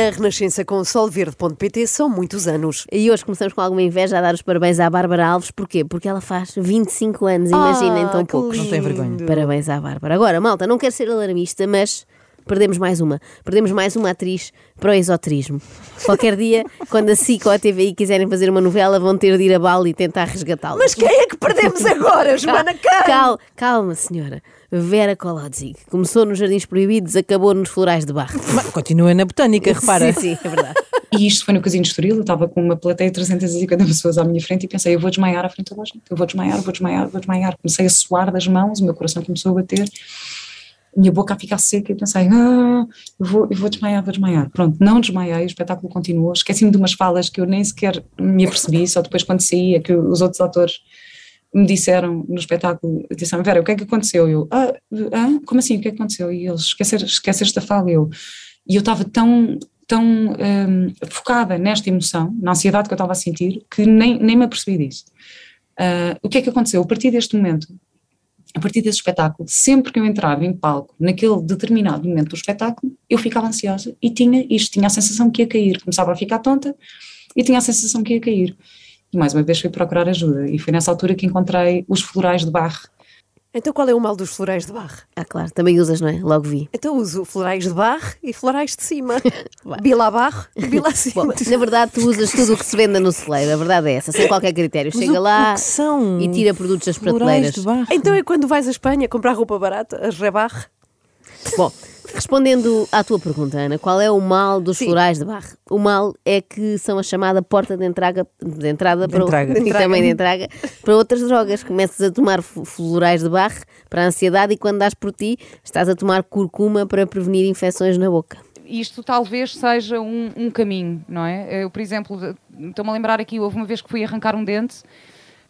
Na Renascença com solverde.pt são muitos anos. E hoje começamos com alguma inveja a dar os parabéns à Bárbara Alves. Porquê? Porque ela faz 25 anos, imaginem, Ah, tão poucos. lindo. Não tem vergonha. Parabéns à Bárbara. Agora, malta, não quero ser alarmista, mas perdemos mais uma. Perdemos mais uma atriz para o esoterismo. Qualquer dia, quando a SIC ou a TVI quiserem fazer uma novela, vão ter de ir a Bali e tentar resgatá-la. Mas quem é que perdemos agora, Joana Cã? Calma, calma, senhora. Vera Kolodzig. Começou nos Jardins Proibidos, acabou nos Florais de Barro. Mas continua na botânica, repara. Sim, sim, é verdade. E isto foi no Casino de Estoril, eu estava com uma plateia de 350 pessoas à minha frente e pensei, eu vou desmaiar à frente de toda a gente, eu vou desmaiar, vou desmaiar, vou desmaiar. Comecei a suar das mãos, o meu coração começou a bater, minha boca a ficar seca e pensei, ah, eu vou, eu vou desmaiar, vou desmaiar. Pronto, não desmaiei, o espetáculo continuou, esqueci-me de umas falas que eu nem sequer me apercebi, só depois quando saía que os outros atores me disseram no espetáculo, disseram, Vera, o que é que aconteceu? Eu, ah, ah, como assim, o que é que aconteceu? E eles, esquecer, esquecer esta fala, eu, e eu estava tão, tão hum, focada nesta emoção, na ansiedade que eu estava a sentir, que nem, nem me apercebi disso. Ah, o que é que aconteceu? A partir deste momento, a partir desse espetáculo, sempre que eu entrava em palco, naquele determinado momento do espetáculo, eu ficava ansiosa e tinha isto, tinha a sensação que ia cair, começava a ficar tonta e tinha a sensação que ia cair. E mais uma vez fui procurar ajuda e foi nessa altura que encontrei os florais de barro. Então qual é o mal dos florais de barro? Ah, claro, também usas, não é? Logo vi. Então uso florais de barro e florais de cima. bila barro e bila acima. Bom, na verdade, tu usas tudo o que se venda no celeiro, a verdade é essa, sem qualquer critério. Mas Chega o- lá o que são e tira produtos das prateleiras. de barro? Então é quando vais à Espanha comprar roupa barata, as rebarre? Bom, respondendo à tua pergunta, Ana, qual é o mal dos Sim. florais de barro? O mal é que são a chamada porta de entrada, de entrada para o- e também de entrada para outras drogas. Começas a tomar florais de barro para a ansiedade e quando dás por ti, estás a tomar curcuma para prevenir infecções na boca. isto talvez seja um, um caminho, não é? Eu, por exemplo, estou-me a lembrar aqui, houve uma vez que fui arrancar um dente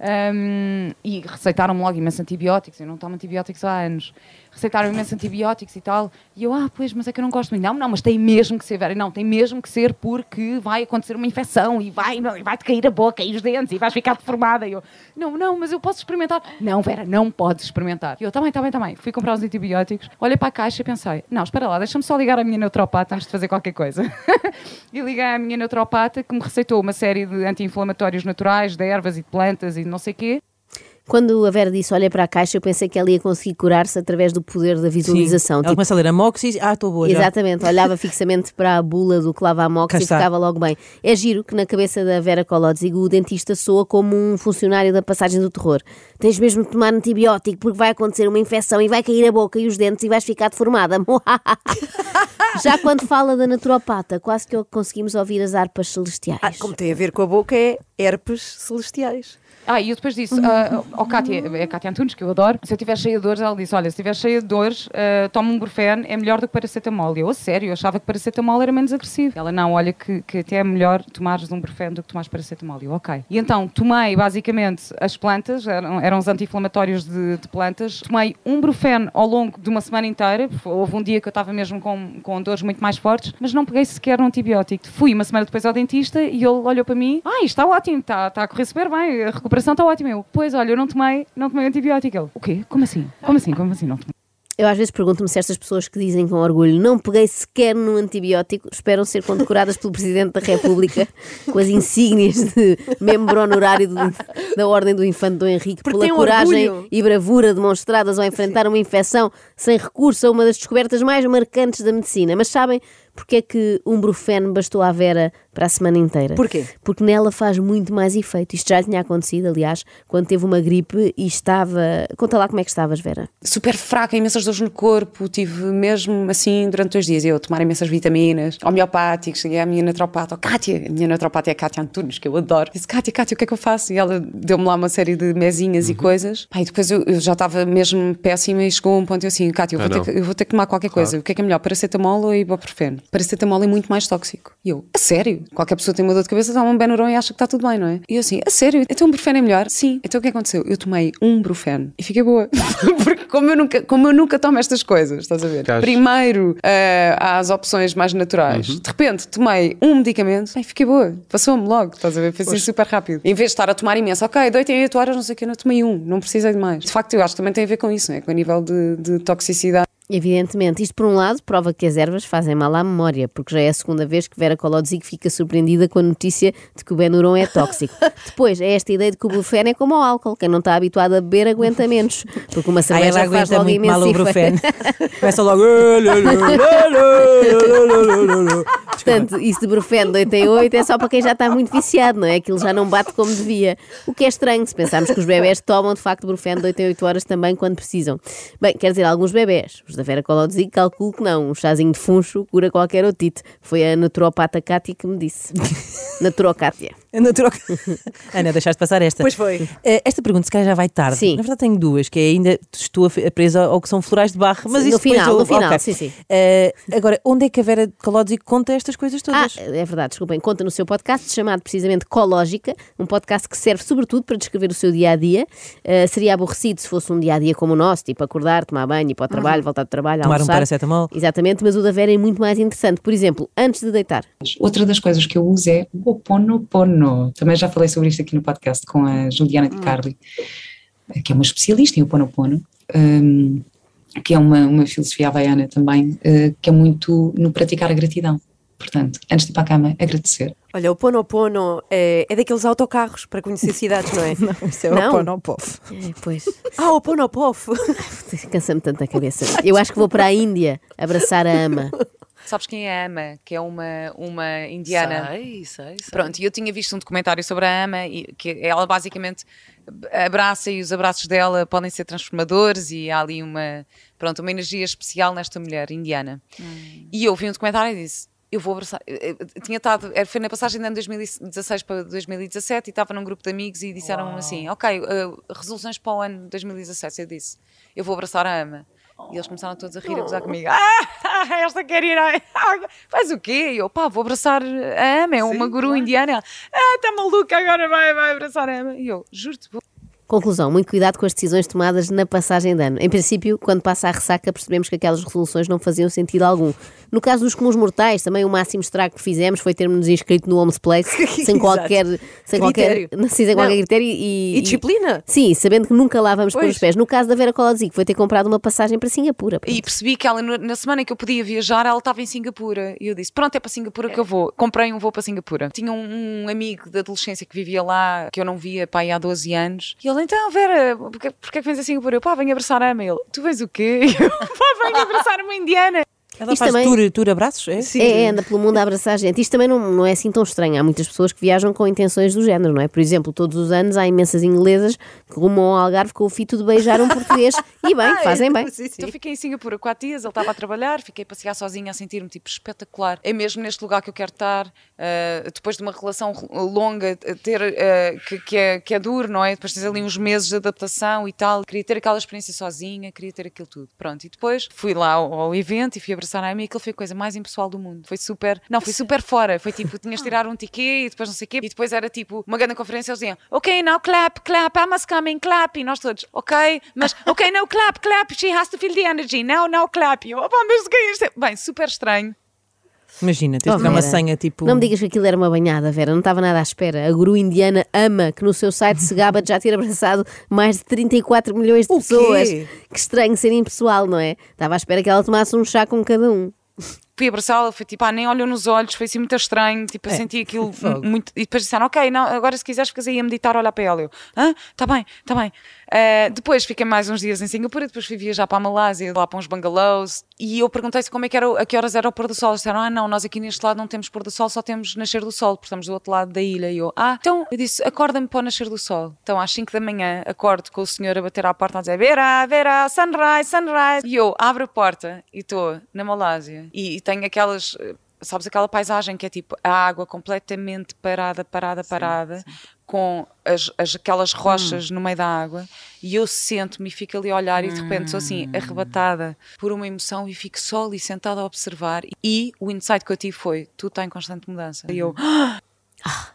hum, e receitaram-me logo imensos antibióticos, eu não tomo antibióticos há anos. Receitaram imensos antibióticos e tal, e eu, ah, pois, mas é que eu não gosto. Não, não, mas tem mesmo que ser, Vera, não, tem mesmo que ser porque vai acontecer uma infecção e vai, vai-te cair a boca e os dentes e vais ficar deformada. E eu, não, não, mas eu posso experimentar. Não, Vera, não podes experimentar. E eu, tá bem, tá bem, tá. Fui comprar os antibióticos, olhei para a caixa e pensei, não, espera lá, deixa-me só ligar à minha neuropata antes de fazer qualquer coisa. e liguei à minha neuropata que me receitou uma série de anti-inflamatórios naturais, de ervas e de plantas e não sei quê. Quando a Vera disse olha para a caixa, eu pensei que ela ia conseguir curar-se através do poder da visualização. Ela Tipo, começa a ler Amoxis, ah, estou boa já. Exatamente, olhava fixamente para a bula do Clavamox Cá e está. ficava logo bem. É giro que na cabeça da Vera Kolodzig o dentista soa como um funcionário da passagem do terror. Tens mesmo de tomar antibiótico porque vai acontecer uma infecção e vai cair a boca e os dentes e vais ficar deformada. Já quando fala da naturopata, quase que conseguimos ouvir as harpas celestiais. Ah, como tem a ver com a boca, é herpes celestiais. Ah, e eu depois disse ah, ao Cátia, é a Cátia Antunes, que eu adoro, se eu estiver cheia de dores, ela disse: Olha, se estiver cheia de dores, ah, toma um Brufen, é melhor do que paracetamol. E eu, a sério, eu achava que paracetamol era menos agressivo. Ela, não, olha, que, que até é melhor tomares um Brufen do que tomares paracetamol. E eu, ok. E então tomei basicamente as plantas, eram, eram os anti-inflamatórios de, de plantas, tomei um Brufen ao longo de uma semana inteira. Houve um dia que eu estava mesmo com, com dores muito mais fortes, mas não peguei sequer um antibiótico. Fui uma semana depois ao dentista e ele olhou para mim: Ah, está ótimo, está, está a correr super bem, a recuperação está ótima. Eu, pois, olha, eu não tomei, não tomei antibiótico. Ele, o quê? Como assim? Como assim? Como assim? Não tomei? Eu às vezes pergunto-me se estas pessoas que dizem com orgulho não peguei sequer num antibiótico esperam ser condecoradas pelo Presidente da República com as insígnias de membro honorário do- da Ordem do Infante Dom Henrique Porque pela coragem orgulho. e bravura demonstradas ao enfrentar uma infecção sem recurso a uma das descobertas mais marcantes da medicina. Mas sabem porque é que um brufeno bastou à Vera para a semana inteira? Porquê? Porque nela faz muito mais efeito. Isto já lhe tinha acontecido, aliás, quando teve uma gripe e estava... Conta lá como é que estavas, Vera. super fraca, imensas dores no corpo, tive mesmo assim durante dois dias, eu a tomar imensas vitaminas, homeopáticos, cheguei à minha naturopata, oh, Kátia, a minha naturopata é a Kátia Antunes, que eu adoro, disse, Kátia, Kátia, o que é que eu faço? E ela deu-me lá uma série de mesinhas e coisas, e depois eu, eu já estava mesmo péssima e chegou a um ponto eu assim, Kátia, eu vou, Ah, ter não. que, eu vou ter que tomar qualquer coisa, o que é que é melhor, paracetamol ou ibuprofeno? Paracetamol é muito mais tóxico. E eu, a sério? Qualquer pessoa tem uma dor de cabeça, toma um Benuron e acha que está tudo bem, não é? E eu assim, a sério? Então um Brufen é melhor? Sim. Então o que aconteceu? Eu tomei um Brufen e fiquei boa. Porque como eu nunca, como eu nunca tomo estas coisas, estás a ver? Primeiro eh, há as opções mais naturais. De repente tomei um medicamento e fiquei boa. Passou-me logo, estás a ver? Foi assim super rápido. Em vez de estar a tomar imenso, ok, doito em 8 horas, não sei o que, eu não tomei um, não precisei de mais. De facto, eu acho que também tem a ver com isso, não é? Com a nível de, de toxicidade. Evidentemente, isto por um lado prova que as ervas fazem mal à memória, porque já é a segunda vez que Vera Colodzic fica surpreendida com a notícia de que o Benuron é tóxico. Depois, é esta ideia de que o Brufen é como o álcool, quem não está habituado a beber aguenta menos, porque uma cerveja ela faz logo muito mal o imenso Brufen. efeito. Começa logo. Portanto, isso de Brufen de 8 em 8 é só para quem já está muito viciado, não é? Aquilo já não bate como devia. O que é estranho, se pensarmos que os bebés tomam de facto Brufen de 8 em 8 horas também quando precisam. Bem, quer dizer, alguns bebés, os da Vera Colodzic, calculo que não. Um chazinho de funcho cura qualquer otite. Foi a naturopata Cátia que me disse. Naturocátia. Ana, troca. Ana, deixaste passar esta. Pois foi. Eh, Esta pergunta, se calhar, já vai tarde. Sim. Na verdade, tenho duas, que é ainda estou a presa ao que são florais de barra, mas Sim, isso no final, depois eu- no final, ok. sim, sim. Eh, agora, onde é que a Vera Colodzic conta estas coisas Ah, todas? é verdade, desculpem. Conta no seu podcast chamado precisamente Cológica, um podcast que serve sobretudo para descrever o seu dia a dia. Uh, seria aborrecido se fosse um dia a dia como o nosso, tipo acordar, tomar banho, ir para o trabalho, voltar do trabalho, Tomar um almoçar. paracetamol. Exatamente, mas o da Vera é muito mais interessante. Por exemplo, antes de deitar. Outra das coisas que eu uso é o Também já falei sobre isto aqui no podcast com a Juliana de Carli, que é uma especialista em Oponopono, um, que é uma, uma filosofia havaiana também, uh, que é muito no praticar a gratidão. Portanto, antes de ir para a cama, agradecer. Olha, o Ponopono é, é daqueles autocarros para conhecer cidades, não é? Não, isso é Não. o Ponopof. É, pois, Ah, o Ponopof. cansa-me tanto a cabeça. Eu acho que vou para a Índia abraçar a ama. Sabes quem é a Ama? Que é uma, uma indiana. Sei, sei, sei. Pronto, e eu tinha visto um documentário sobre a Ama e que ela basicamente abraça e os abraços dela podem ser transformadores e há ali uma, pronto, uma energia especial nesta mulher indiana. E eu vi um documentário e disse, eu vou abraçar. Eu- eu tinha estado, era- foi na passagem de ano 2016 para 2017 e estava num grupo de amigos e disseram assim, ok, uh, resoluções para o ano 2017. Eu disse, eu vou abraçar a Ama. E eles começaram todos a rir, a gozar comigo. Ah, esta quer ir à... Faz o quê? E eu, pá, vou abraçar a Ama, é uma guru indiana. Ela, ah, está maluca, agora vai, vai abraçar a Ama. E eu, juro-te, vou. Conclusão, muito cuidado com as decisões tomadas na passagem de ano. Em princípio, quando passa a ressaca, percebemos que aquelas resoluções não faziam sentido algum. No caso dos comuns mortais, também o máximo estrago que fizemos foi termos-nos inscrito no Homes Place sem qualquer, sem qualquer, Critério. sem qualquer critério e, E disciplina. Sim, sabendo que nunca lá vamos pôr os pés. No caso da Vera Colazic, foi ter comprado uma passagem para Singapura. E percebi que ela, na semana em que eu podia viajar, ela estava em Singapura. E eu disse: Pronto, é para Singapura que eu vou. Comprei um voo para Singapura. Tinha um, um amigo da adolescência que vivia lá, que eu não via pá, aí há 12 anos. E ele: Então, Vera, porquê, porquê que vens a Singapura? Eu, pá, venho abraçar a Ama. Ele: Tu vens o quê? Eu, pá, abraçar uma indiana. Ela Isto faz também- tour, tour abraços? É? Sim. É, é, anda pelo mundo a abraçar gente. Isto também não, não é assim tão estranho. Há muitas pessoas que viajam com intenções do género, não é? Por exemplo, todos os anos há imensas inglesas que rumam ao Algarve com o fito de beijar um português. E bem, fazem bem. Sim, sim. Então fiquei em Singapura quatro dias, ele estava a trabalhar, fiquei a passear sozinha a sentir-me tipo espetacular. É mesmo neste lugar que eu quero estar, ah, depois de uma relação longa, a ter, ah, que, que é, que é duro, não é? Depois tens ali uns meses de adaptação e tal. Queria ter aquela experiência sozinha, queria ter aquilo tudo. Pronto, e depois fui lá ao, ao evento e fui abraçar a Amy e aquilo foi a coisa mais impessoal do mundo. Foi super, não, foi super fora. Foi tipo, tinhas de tirar um ticket e depois não sei o quê. E depois era tipo uma grande conferência, eles diziam, ok, now clap, clap, Emma's coming, clap. E nós todos, ok, mas ok, now clap, clap, she has to feel the energy, now, now clap. E eu, opa, mas o que é isto? Bem, super estranho. Imagina, tens Oh, de dar uma senha tipo. Não me digas que aquilo era uma banhada, Vera, não estava nada à espera. A guru indiana ama que no seu site se gaba de já ter abraçado mais de 34 milhões de O quê? pessoas. Que estranho ser impessoal, não é? Estava à espera que ela tomasse um chá com cada um. Fui abraçá-la, foi tipo, ah, nem olhou nos olhos, foi assim muito estranho, tipo, eu senti aquilo muito. E depois disseram, ok, não, agora se quiseres ficas aí a meditar, olhar para ela. Eu, ah, tá bem, tá bem. Eh, depois fiquei mais uns dias em Singapura, depois fui viajar para a Malásia, lá para uns bungalows, e eu perguntei-se como é que era, a que horas era o pôr do sol. Eles disseram, ah, não, nós aqui neste lado não temos pôr do sol, só temos nascer do sol, porque estamos do outro lado da ilha. E eu, ah, então, eu disse, acorda-me para o nascer do sol. Então, às 5 da manhã, acordo com o senhor a bater à porta a dizer, Vera, Vera, sunrise, sunrise. E eu abro a porta e estou na Malásia e tenho aquelas. Sabes aquela paisagem que é tipo a água completamente parada, parada, parada, com as, as- aquelas rochas no meio da água, e eu sento-me e fico ali a olhar, e de repente sou assim, arrebatada por uma emoção, e fico só ali sentada a observar. E o insight que eu tive foi: tu está em constante mudança. E eu,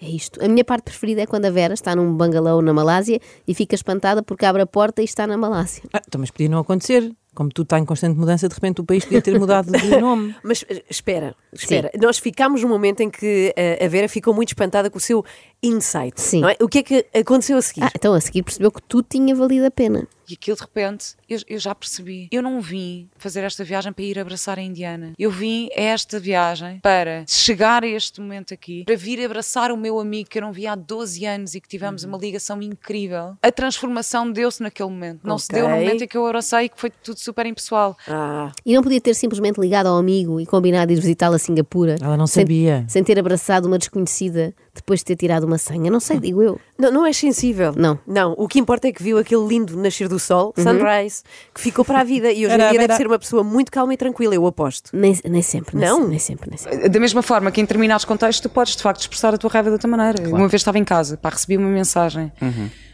É isto. A minha parte preferida é quando a Vera está num bangalô na Malásia e fica espantada porque abre a porta e está na Malásia. Ah, então, mas podia não acontecer. Como tu está em constante mudança, de repente o país podia ter mudado de nome. Mas eh, espera, espera. Nós ficámos num momento em que eh, a Vera ficou muito espantada com o seu insight. Sim. não é? O que é que aconteceu a seguir? Ah, então a seguir percebeu que tudo tinha valido a pena. E aquilo de repente, eu, eu já percebi. Eu não vim fazer esta viagem para ir abraçar a Indiana. Eu vim a esta viagem para chegar a este momento aqui, para vir abraçar o meu amigo que eu não via há 12 anos e que tivemos Uhum. uma ligação incrível. A transformação deu-se naquele momento. Não se Ok. deu no momento em que eu abracei e que foi tudo super impessoal. Ah, E não podia ter simplesmente ligado ao amigo e combinado ir visitá-la a Singapura. Ela não sem- sabia. Sem ter abraçado uma desconhecida depois de ter tirado uma senha. Não sei, digo eu. não, não és sensível. Não. Não, o que importa é que viu aquele lindo nascer do sol, sunrise, que ficou para a vida e hoje em dia deve era- ser uma pessoa muito calma e tranquila, eu aposto. Nem, nem sempre. Nem Não? se- Nem sempre, nem sempre. Da mesma forma que em determinados contextos tu podes de facto expressar a tua raiva de outra maneira. Uma vez estava em casa, pá, recebi uma mensagem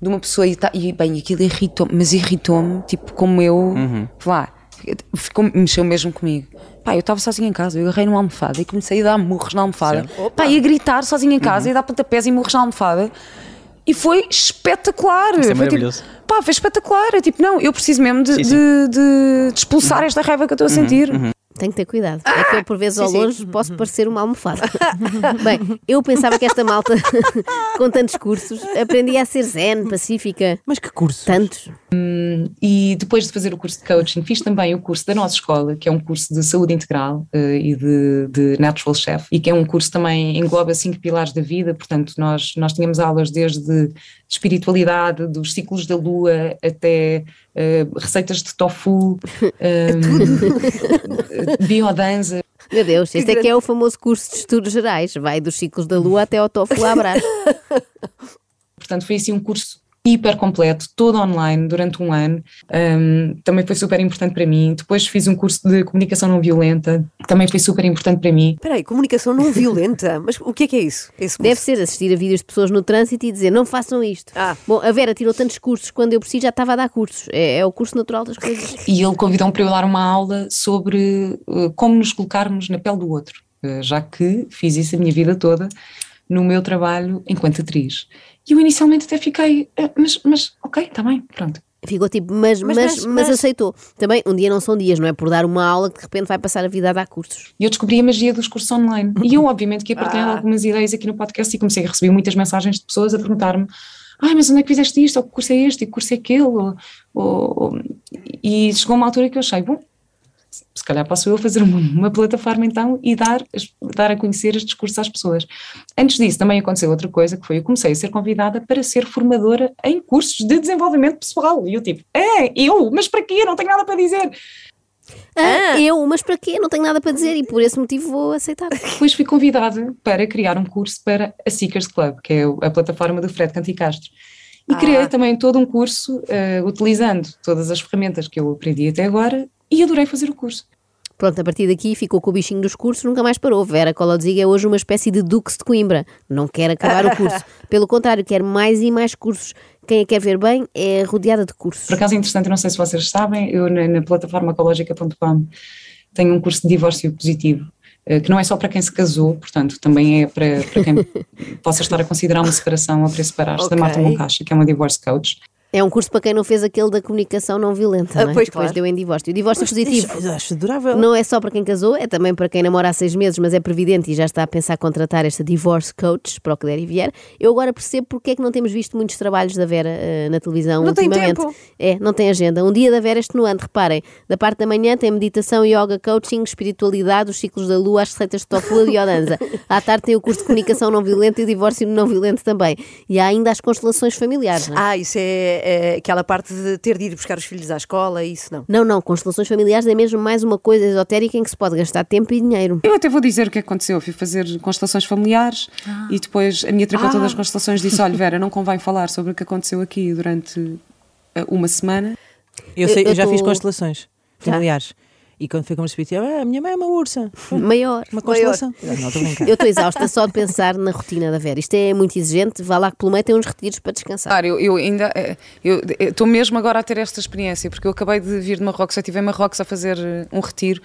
de uma pessoa e, tá- e bem, aquilo irritou-me, mas irritou-me, tipo, como eu, vá, ficou, mexeu mesmo comigo. Pá, eu estava sozinha em casa, eu agarrei numa almofada e comecei a dar murros na almofada. Pá, e a gritar sozinha em casa e a dar pontapés e murros na almofada. E foi espetacular. Isso é Foi maravilhoso. Tipo, pá, foi espetacular. É tipo, não, eu preciso mesmo de, Sim, sim. de- de- de expulsar esta raiva que eu estou a sentir. Tenho que ter cuidado. É que eu, por vezes, ao sim. longe, posso parecer uma almofada. Bem, eu pensava que esta malta, com tantos cursos, aprendia a ser zen, pacífica. Mas que curso? Tantos. E depois de fazer o curso de coaching, fiz também o curso da nossa escola, que é um curso de saúde integral eh, e de, de Natural Chef, e que é um curso que também engloba cinco pilares da vida. Portanto, nós, nós tínhamos aulas desde espiritualidade, dos ciclos da lua, até eh, receitas de tofu, eh, biodança. Meu Deus, este é que é o famoso curso de estudos gerais. Vai dos ciclos da lua até ao tofu à brás. Portanto, foi assim um curso hiper completo, todo online, durante um ano. Um, também foi super importante para mim. Depois fiz um curso de comunicação não violenta, também foi super importante para mim. Espera aí, comunicação não violenta? Mas o que é que é isso? Esse Deve ser assistir a vídeos de pessoas no trânsito e dizer não façam isto. Ah. Bom, a Vera tirou tantos cursos, quando eu preciso já estava a dar cursos. É, é o curso natural das coisas. E ele convidou-me para eu dar uma aula sobre uh, como nos colocarmos na pele do outro, uh, já que fiz isso a minha vida toda no meu trabalho enquanto atriz. E eu inicialmente até fiquei, "Ah, mas, mas ok, está bem, pronto. Ficou tipo, mas, mas, Mas, mas, mas, mas- aceitou. Também, um dia não são dias, não é? Por dar uma aula que de repente vai passar a vida a dar cursos. E eu descobri a magia dos cursos online. E eu, obviamente, que ia partilhando algumas ideias aqui no podcast e comecei a receber muitas mensagens de pessoas a perguntar-me: ai, mas onde é que fizeste isto? Ou que curso é este? E que curso é aquele? Ou, ou- ou- E chegou uma altura que eu achei: bom, se calhar posso eu fazer uma, uma plataforma então e dar, dar a conhecer estes cursos às pessoas. Antes disso, também aconteceu outra coisa que foi: eu comecei a ser convidada para ser formadora em cursos de desenvolvimento pessoal. E eu, tipo, é, eu, mas para quê? Não tenho nada para dizer. Ah, eu, mas para quê? Não tenho nada para dizer e por esse motivo vou aceitar. Depois fui convidada para criar um curso para a Seekers Club, que é a plataforma do Fred Canticastro. E Ah. criei também todo um curso eh, utilizando todas as ferramentas que eu aprendi até agora e adorei fazer o curso. Pronto, a partir daqui ficou com o bichinho dos cursos, nunca mais parou. Vera Colodziga é hoje uma espécie de Dux de Coimbra. Não quer acabar o curso. Pelo contrário, quer mais e mais cursos. Quem a quer ver bem é rodeada de cursos. Por acaso é interessante, não sei se vocês sabem, eu na, na plataforma ecológica.com tenho um curso de divórcio positivo, eh, que não é só para quem se casou, portanto, também é para, para quem possa estar a considerar uma separação ou para separar-se, Ok. da Marta Moncacha, que é uma divorce coach. É um curso para quem não fez aquele da comunicação não violenta, Ah, não é? pois, Depois claro. deu em divórcio. O divórcio positivo Acho, acho adorável. não é só para quem casou, é também para quem namora há seis meses, mas é previdente e já está a pensar contratar esta divorce coach para o que der e vier. Eu agora percebo porque é que não temos visto muitos trabalhos da Vera eh, na televisão Não tem ultimamente. tempo. É, não tem agenda. Um dia da Vera extenuante, reparem. Da parte da manhã tem meditação, yoga, coaching, espiritualidade, os ciclos da lua, as receitas de tofu e biodanza. À tarde tem o curso de comunicação não violenta e o divórcio não violento também. E há ainda as constelações familiares, não é? Ah, isso é, é aquela parte de ter de ir buscar os filhos à escola, isso não. Não, não, constelações familiares é mesmo mais uma coisa esotérica em que se pode gastar tempo e dinheiro. Eu até vou dizer o que aconteceu. Eu fui fazer constelações familiares e depois a minha terapeuta das constelações disse: Olha, Vera, não convém falar sobre o que aconteceu aqui durante eh, uma semana. Eu, sei, Eu- eu, já fiz tô- constelações Já? familiares. E quando foi como espírito, ah, a minha mãe é uma ursa. Maior. Uma constelação. Não, estou brincar. Eu estou exausta só de pensar na rotina da Vera. Isto é muito exigente. Vá lá que pelo meio tem uns retiros para descansar. Claro, eu, eu ainda eh, eu estou mesmo agora a ter esta experiência, porque eu acabei de vir de Marrocos, eu estive em Marrocos a fazer eh, um retiro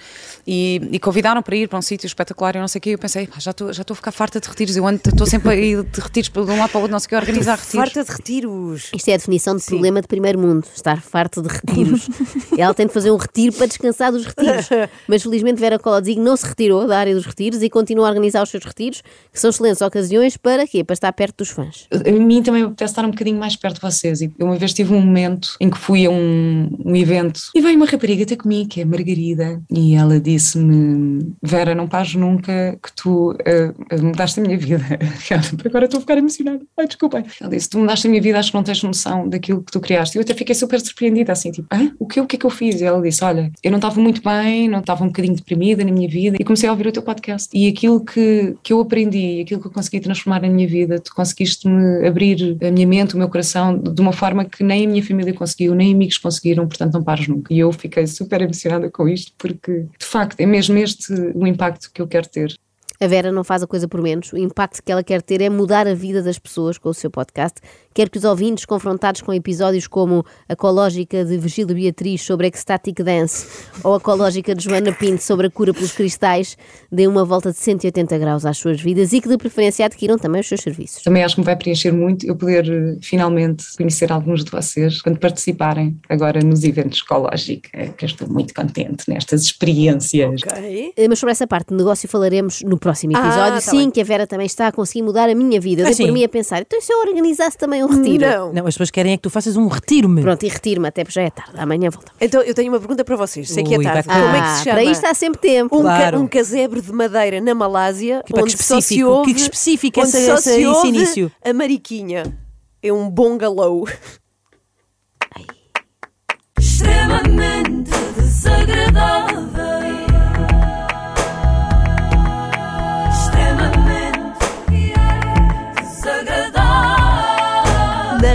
e, e convidaram para ir para um sítio espetacular e não sei o quê. Eu pensei, "Pá, já estou já estou a ficar farta de retiros. Eu ando- estou sempre a ir de retiros de um lado para o outro, não sei o que, a organizar retiros. Farta de retiros. Isto é a definição de problema de primeiro mundo. Estar farto de retiros. Ela tem de fazer um retiro para descansar dos retiros. Retiros. Mas felizmente Vera Colodzik não se retirou da área dos retiros e continua a organizar os seus retiros, que são excelentes ocasiões para quê? Para estar perto dos fãs. A mim também me apetece estar um bocadinho mais perto de vocês. E eu uma vez tive um momento em que fui a um, um evento e veio uma rapariga ter comigo, que é Margarida, e ela disse-me: Vera, não pares nunca que tu uh, mudaste a minha vida. Agora estou a ficar emocionada. Ai, desculpem. Ela disse: Tu mudaste a minha vida, acho que não tens noção daquilo que tu criaste. E eu até fiquei super surpreendida, assim, tipo, Hã? o que, o que é que eu fiz? E ela disse: Olha, eu não estava muito bem, não estava um bocadinho deprimida na minha vida, e comecei a ouvir o teu podcast. E aquilo que, que eu aprendi, aquilo que eu consegui transformar na minha vida, tu conseguiste-me abrir a minha mente, o meu coração, de uma forma que nem a minha família conseguiu, nem amigos conseguiram, portanto não pares nunca. E eu fiquei super emocionada com isto, porque de facto é mesmo este o impacto que eu quero ter. A Vera não faz a coisa por menos. O impacto que ela quer ter é mudar a vida das pessoas com o seu podcast. Quer que os ouvintes, confrontados com episódios como a cológica de Virgílio Beatriz sobre Ecstatic Dance ou a cológica de Joana Pinto sobre a cura pelos cristais, deem uma volta de 180 graus às suas vidas e que, de preferência, adquiram também os seus serviços. Também acho que me vai preencher muito eu poder finalmente conhecer alguns de vocês quando participarem agora nos eventos ecológicos, que eu estou muito contente nestas experiências. Ok. Eh, Mas sobre essa parte de negócio falaremos no próximo Ah, episódio. tá Sim, bem. que a Vera também está a conseguir mudar a minha vida. Ah, dei por mim a pensar, então se eu organizasse também um retiro? Não. Não, as pessoas querem é que tu faças um retiro-me. Pronto, e retiro-me até porque já é tarde. Amanhã voltamos. Então eu tenho uma pergunta para vocês. Sei que é Ui, tarde. vai- Como é que Ah, se chama? Para isto há sempre tempo. um, ca- Claro. um casebre de madeira na Malásia, Que- onde só se específico, ouve, que específico onde essa- só essa- se esse ouve início. a mariquinha. É um bungalow. extremamente desagradável.